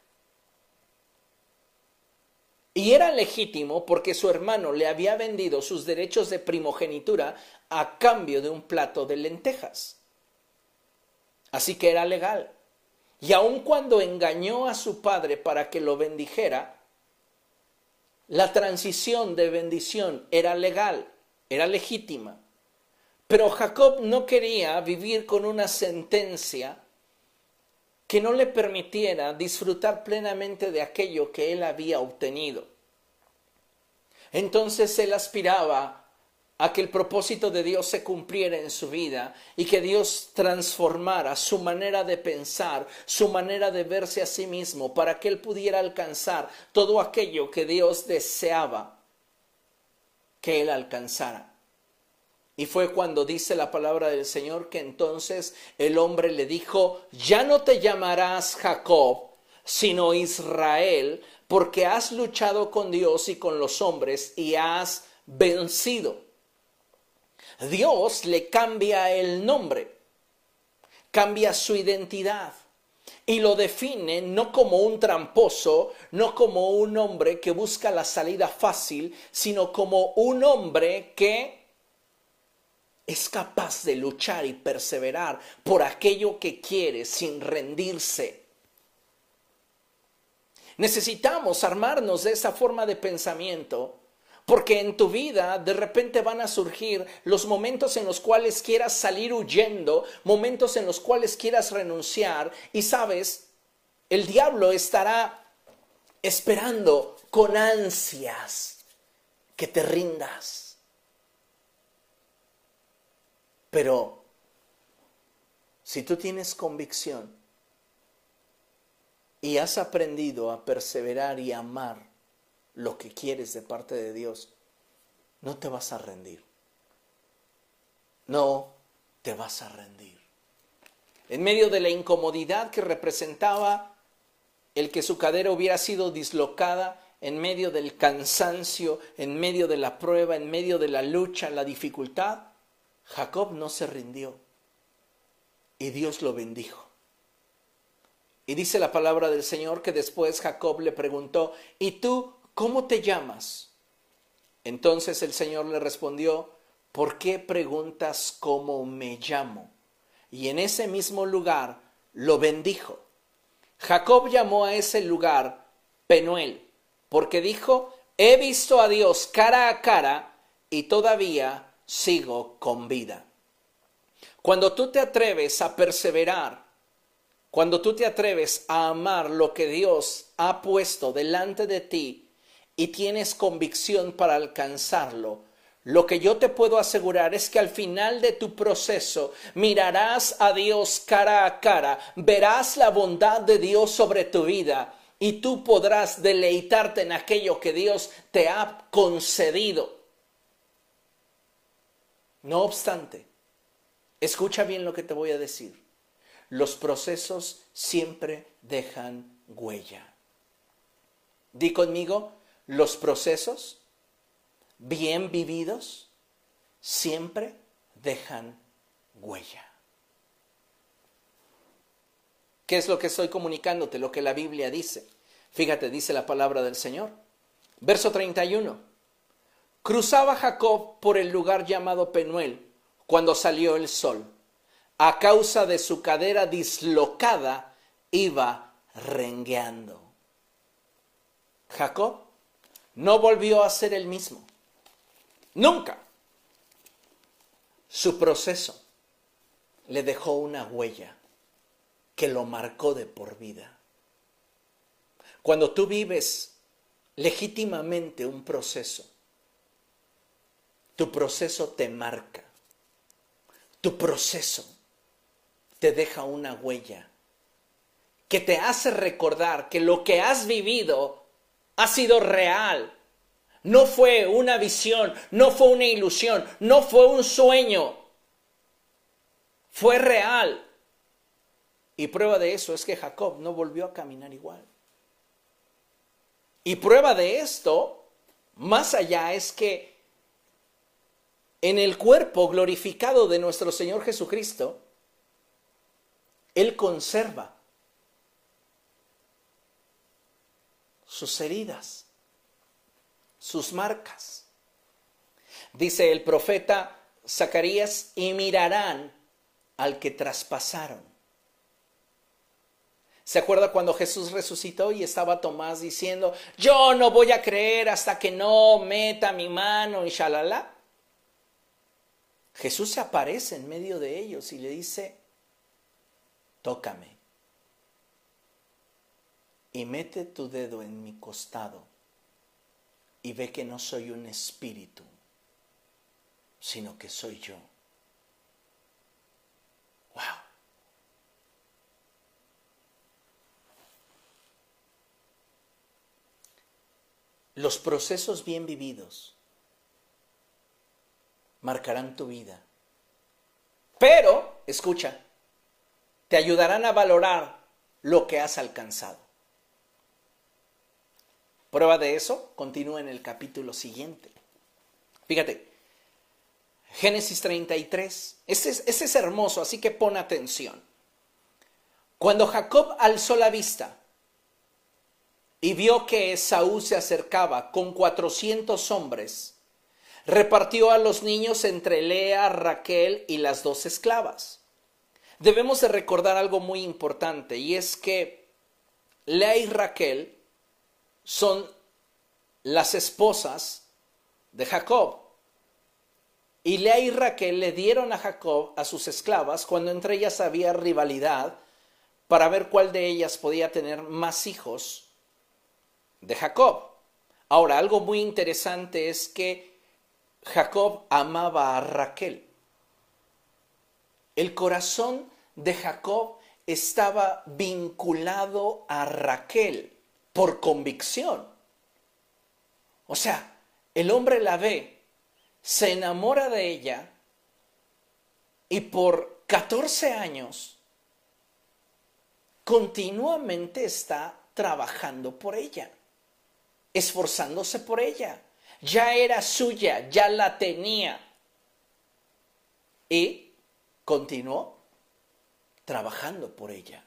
Y era legítimo porque su hermano le había vendido sus derechos de primogenitura a cambio de un plato de lentejas. Así que era legal. Y aun cuando engañó a su padre para que lo bendijera, la transición de bendición era legal, era legítima. Pero Jacob no quería vivir con una sentencia que no le permitiera disfrutar plenamente de aquello que él había obtenido. Entonces él aspiraba a que el propósito de Dios se cumpliera en su vida y que Dios transformara su manera de pensar, su manera de verse a sí mismo, para que él pudiera alcanzar todo aquello que Dios deseaba que él alcanzara. Y fue cuando dice la palabra del Señor que entonces el hombre le dijo, ya no te llamarás Jacob, sino Israel, porque has luchado con Dios y con los hombres y has vencido. Dios le cambia el nombre, cambia su identidad y lo define no como un tramposo, no como un hombre que busca la salida fácil, sino como un hombre que es capaz de luchar y perseverar por aquello que quiere sin rendirse. Necesitamos armarnos de esa forma de pensamiento porque en tu vida de repente van a surgir los momentos en los cuales quieras salir huyendo, momentos en los cuales quieras renunciar y sabes, el diablo estará esperando con ansias que te rindas Pero si tú tienes convicción y has aprendido a perseverar y amar lo que quieres de parte de Dios, no te vas a rendir. No te vas a rendir. En medio de la incomodidad que representaba el que su cadera hubiera sido dislocada, en medio del cansancio, en medio de la prueba, en medio de la lucha, la dificultad, Jacob no se rindió y Dios lo bendijo. Y dice la palabra del Señor que después Jacob le preguntó, ¿y tú cómo te llamas? Entonces el Señor le respondió, ¿por qué preguntas cómo me llamo? Y en ese mismo lugar lo bendijo. Jacob llamó a ese lugar Penuel, porque dijo, he visto a Dios cara a cara y todavía sigo con vida. Cuando tú te atreves a perseverar cuando tú te atreves a amar lo que Dios ha puesto delante de ti y tienes convicción para alcanzarlo, lo que yo te puedo asegurar es que al final de tu proceso mirarás a Dios cara a cara, verás la bondad de Dios sobre tu vida y tú podrás deleitarte en aquello que Dios te ha concedido. No obstante, escucha bien lo que te voy a decir. Los procesos siempre dejan huella. Di conmigo, los procesos bien vividos siempre dejan huella. ¿Qué es lo que estoy comunicándote? Lo que la Biblia dice. Fíjate, dice la palabra del Señor. Verso 31. Cruzaba Jacob por el lugar llamado Penuel cuando salió el sol. A causa de su cadera dislocada, iba rengueando. Jacob no volvió a ser el mismo. Nunca. Su proceso le dejó una huella que lo marcó de por vida. Cuando tú vives legítimamente un proceso, tu proceso te marca, tu proceso te deja una huella que te hace recordar que lo que has vivido ha sido real, no fue una visión, no fue una ilusión, no fue un sueño. Fue real. Y prueba de eso es que Jacob no volvió a caminar igual. Y prueba de esto, más allá, es que en el cuerpo glorificado de nuestro Señor Jesucristo, Él conserva sus heridas sus marcas. Dice el profeta Zacarías, y mirarán al que traspasaron. ¿Se acuerda cuando Jesús resucitó y estaba Tomás diciendo, yo no voy a creer hasta que no meta mi mano y? Jesús se aparece en medio de ellos y le dice, tócame y mete tu dedo en mi costado y ve que no soy un espíritu, sino que soy yo. ¡Wow! Los procesos bien vividos marcarán tu vida. Pero, escucha, te ayudarán a valorar lo que has alcanzado. Prueba de eso continúa en el capítulo siguiente. Fíjate, Génesis 33. Ese es, ese es hermoso, así que pon atención. Cuando Jacob alzó la vista y vio que Esaú se acercaba con cuatrocientos hombres, repartió a los niños entre Lea, Raquel y las dos esclavas. Debemos de recordar algo muy importante y es que Lea y Raquel son las esposas de Jacob. Y Lea y Raquel le dieron a Jacob a sus esclavas cuando entre ellas había rivalidad para ver cuál de ellas podía tener más hijos de Jacob. Ahora, algo muy interesante es que Jacob amaba a Raquel. El corazón de Jacob estaba vinculado a Raquel por convicción. O sea, el hombre la ve, se enamora de ella y por 14 años continuamente está trabajando por ella, esforzándose por ella. Ya era suya, ya la tenía. Y continuó trabajando por ella.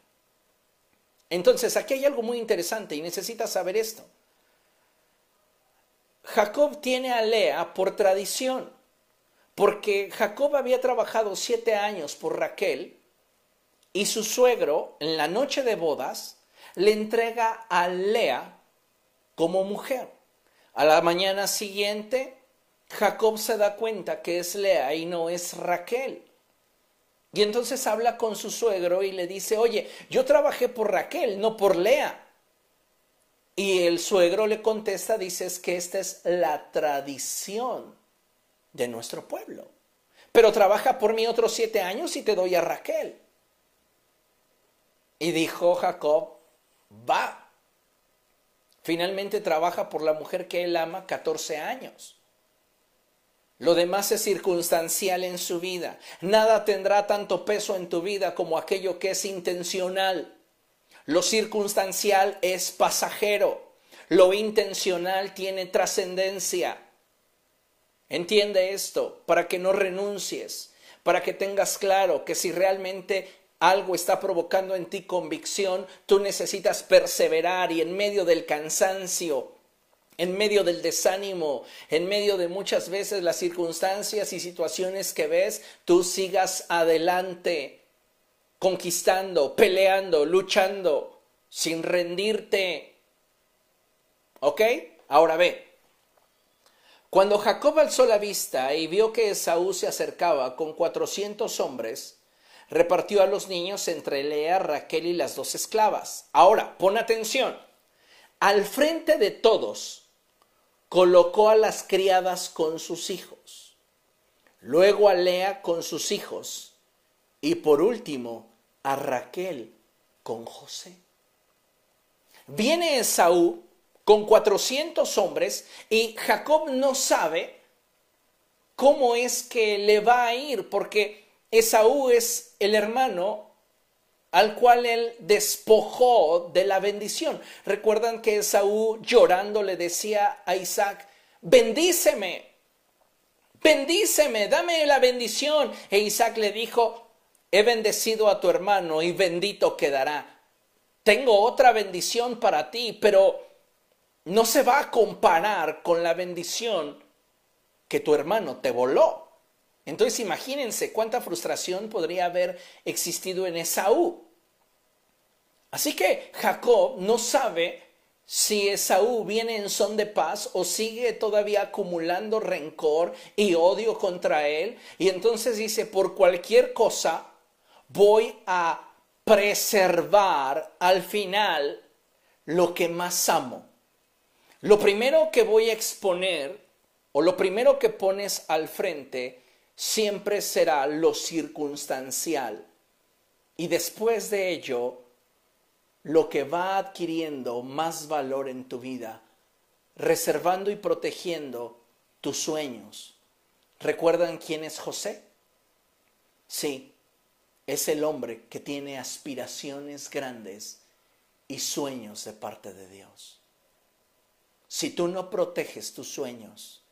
Entonces, aquí hay algo muy interesante y necesitas saber esto. Jacob tiene a Lea por tradición, porque Jacob había trabajado siete años por Raquel y su suegro, en la noche de bodas, le entrega a Lea como mujer. A la mañana siguiente, Jacob se da cuenta que es Lea y no es Raquel. Y entonces habla con su suegro y le dice, oye, yo trabajé por Raquel, no por Lea. Y el suegro le contesta, dice, es que esta es la tradición de nuestro pueblo. Pero trabaja por mí otros siete años y te doy a Raquel. Y dijo Jacob, va. Finalmente trabaja por la mujer que él ama 14 años. Lo demás es circunstancial en su vida. Nada tendrá tanto peso en tu vida como aquello que es intencional. Lo circunstancial es pasajero. Lo intencional tiene trascendencia. Entiende esto para que no renuncies, para que tengas claro que si realmente algo está provocando en ti convicción, tú necesitas perseverar y en medio del cansancio, en medio del desánimo, en medio de muchas veces las circunstancias y situaciones que ves, tú sigas adelante, conquistando, peleando, luchando, sin rendirte. ¿Ok? Ahora ve. Cuando Jacob alzó la vista y vio que Esaú se acercaba con cuatrocientos hombres, repartió a los niños entre Lea, Raquel y las dos esclavas. Ahora, pon atención. Al frente de todos, colocó a las criadas con sus hijos, luego a Lea con sus hijos y por último a Raquel con José. Viene Esaú con 400 hombres y Jacob no sabe cómo es que le va a ir porque Esaú es el hermano al cual él despojó de la bendición. Recuerdan que Esaú llorando le decía a Isaac, bendíceme, bendíceme, dame la bendición. E Isaac le dijo, he bendecido a tu hermano y bendito quedará. Tengo otra bendición para ti, pero no se va a comparar con la bendición que tu hermano te voló. Entonces imagínense cuánta frustración podría haber existido en Esaú. Así que Jacob no sabe si Esaú viene en son de paz o sigue todavía acumulando rencor y odio contra él. Y entonces dice, por cualquier cosa voy a preservar al final lo que más amo. Lo primero que voy a exponer o lo primero que pones al frente siempre será lo circunstancial. Y después de ello, lo que va adquiriendo más valor en tu vida, reservando y protegiendo tus sueños. ¿Recuerdan quién es José? Sí, es el hombre que tiene aspiraciones grandes y sueños de parte de Dios. Si tú no proteges tus sueños,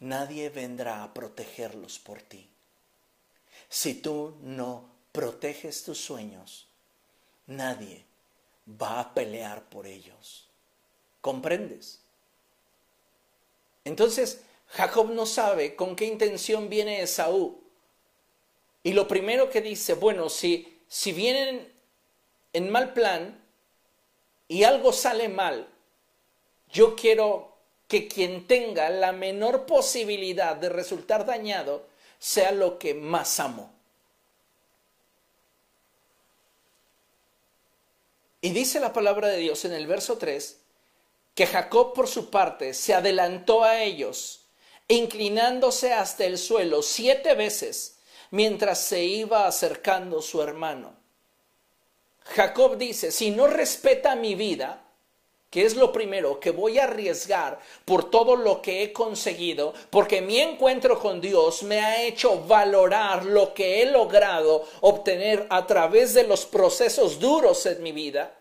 nadie vendrá a protegerlos por ti. Si tú no proteges tus sueños, nadie va a pelear por ellos. ¿Comprendes? Entonces, Jacob no sabe con qué intención viene Esaú. Y lo primero que dice, bueno, si, si vienen en mal plan y algo sale mal, yo quiero que quien tenga la menor posibilidad de resultar dañado sea lo que más amo. Y dice la palabra de Dios en el verso 3 que Jacob por su parte se adelantó a ellos, inclinándose hasta el suelo siete veces mientras se iba acercando su hermano. Jacob dice, si no respeta mi vida, que es lo primero que voy a arriesgar por todo lo que he conseguido, porque mi encuentro con Dios me ha hecho valorar lo que he logrado obtener a través de los procesos duros en mi vida.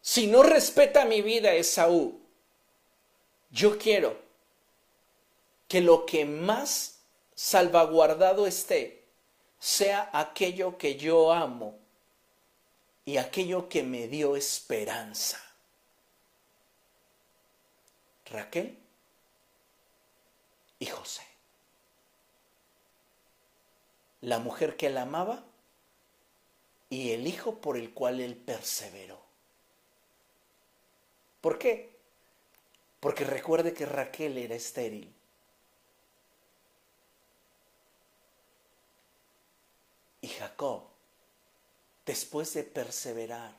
Si no respeta mi vida Esaú, yo quiero que lo que más salvaguardado esté sea aquello que yo amo y aquello que me dio esperanza. Raquel y José. La mujer que él amaba y el hijo por el cual él perseveró. ¿Por qué? Porque recuerde que Raquel era estéril. Después de perseverar,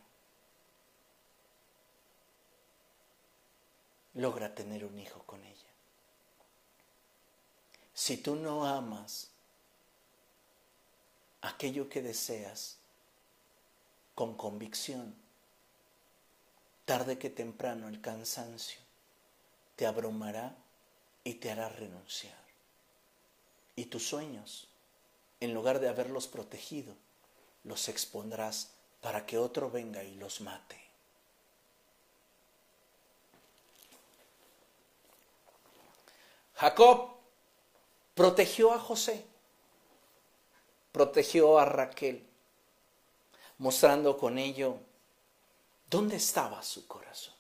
logra tener un hijo con ella. Si tú no amas aquello que deseas con convicción, tarde que temprano el cansancio te abrumará y te hará renunciar. Y tus sueños, en lugar de haberlos protegido, los expondrás para que otro venga y los mate. Jacob protegió a José, protegió a Raquel, mostrando con ello dónde estaba su corazón.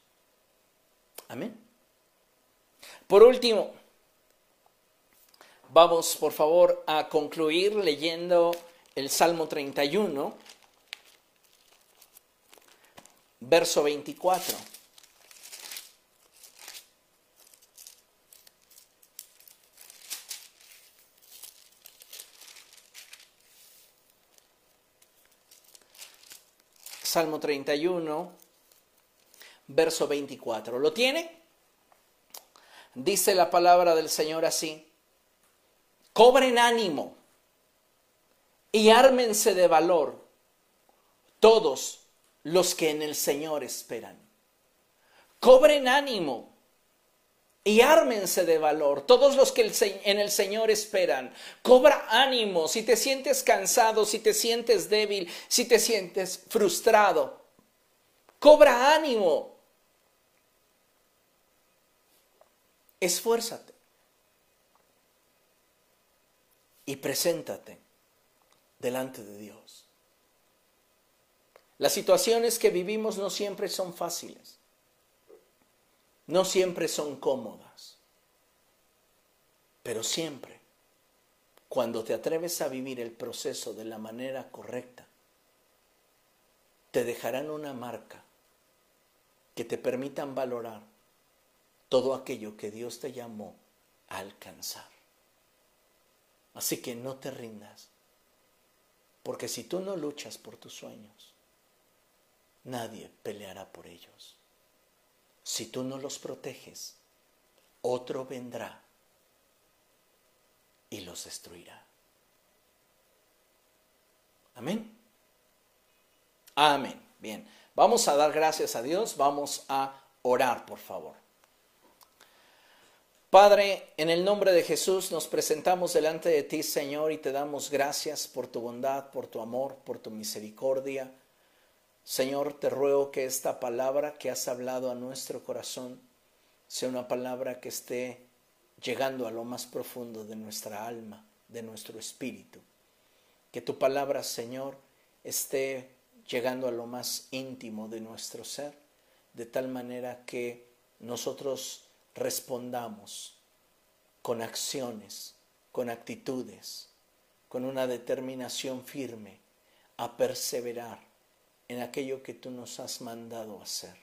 Amén. Por último, vamos por favor a concluir leyendo el Salmo 31, verso 24. Salmo 31, verso 24. ¿Lo tiene? Dice la palabra del Señor así. Cobren ánimo y ármense de valor todos los que en el Señor esperan. Cobren ánimo y ármense de valor todos los que en el Señor esperan. Cobra ánimo si te sientes cansado, si te sientes débil, si te sientes frustrado. Cobra ánimo. Esfuérzate y preséntate delante de Dios. Las situaciones que vivimos no siempre son fáciles, no siempre son cómodas, pero siempre, cuando te atreves a vivir el proceso de la manera correcta, te dejarán una marca que te permitan valorar todo aquello que Dios te llamó a alcanzar. Así que no te rindas. Porque si tú no luchas por tus sueños, nadie peleará por ellos. Si tú no los proteges, otro vendrá y los destruirá. Amén. Amén. Bien, vamos a dar gracias a Dios, vamos a orar, por favor. Padre, en el nombre de Jesús nos presentamos delante de ti, Señor, y te damos gracias por tu bondad, por tu amor, por tu misericordia. Señor, te ruego que esta palabra que has hablado a nuestro corazón sea una palabra que esté llegando a lo más profundo de nuestra alma, de nuestro espíritu. Que tu palabra, Señor, esté llegando a lo más íntimo de nuestro ser, de tal manera que nosotros respondamos con acciones, con actitudes, con una determinación firme a perseverar en aquello que tú nos has mandado hacer.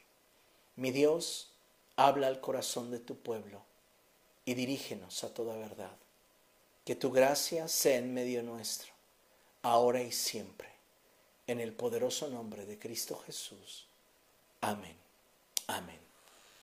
Mi Dios, habla al corazón de tu pueblo y dirígenos a toda verdad. Que tu gracia sea en medio nuestro, ahora y siempre, en el poderoso nombre de Cristo Jesús. Amén. Amén.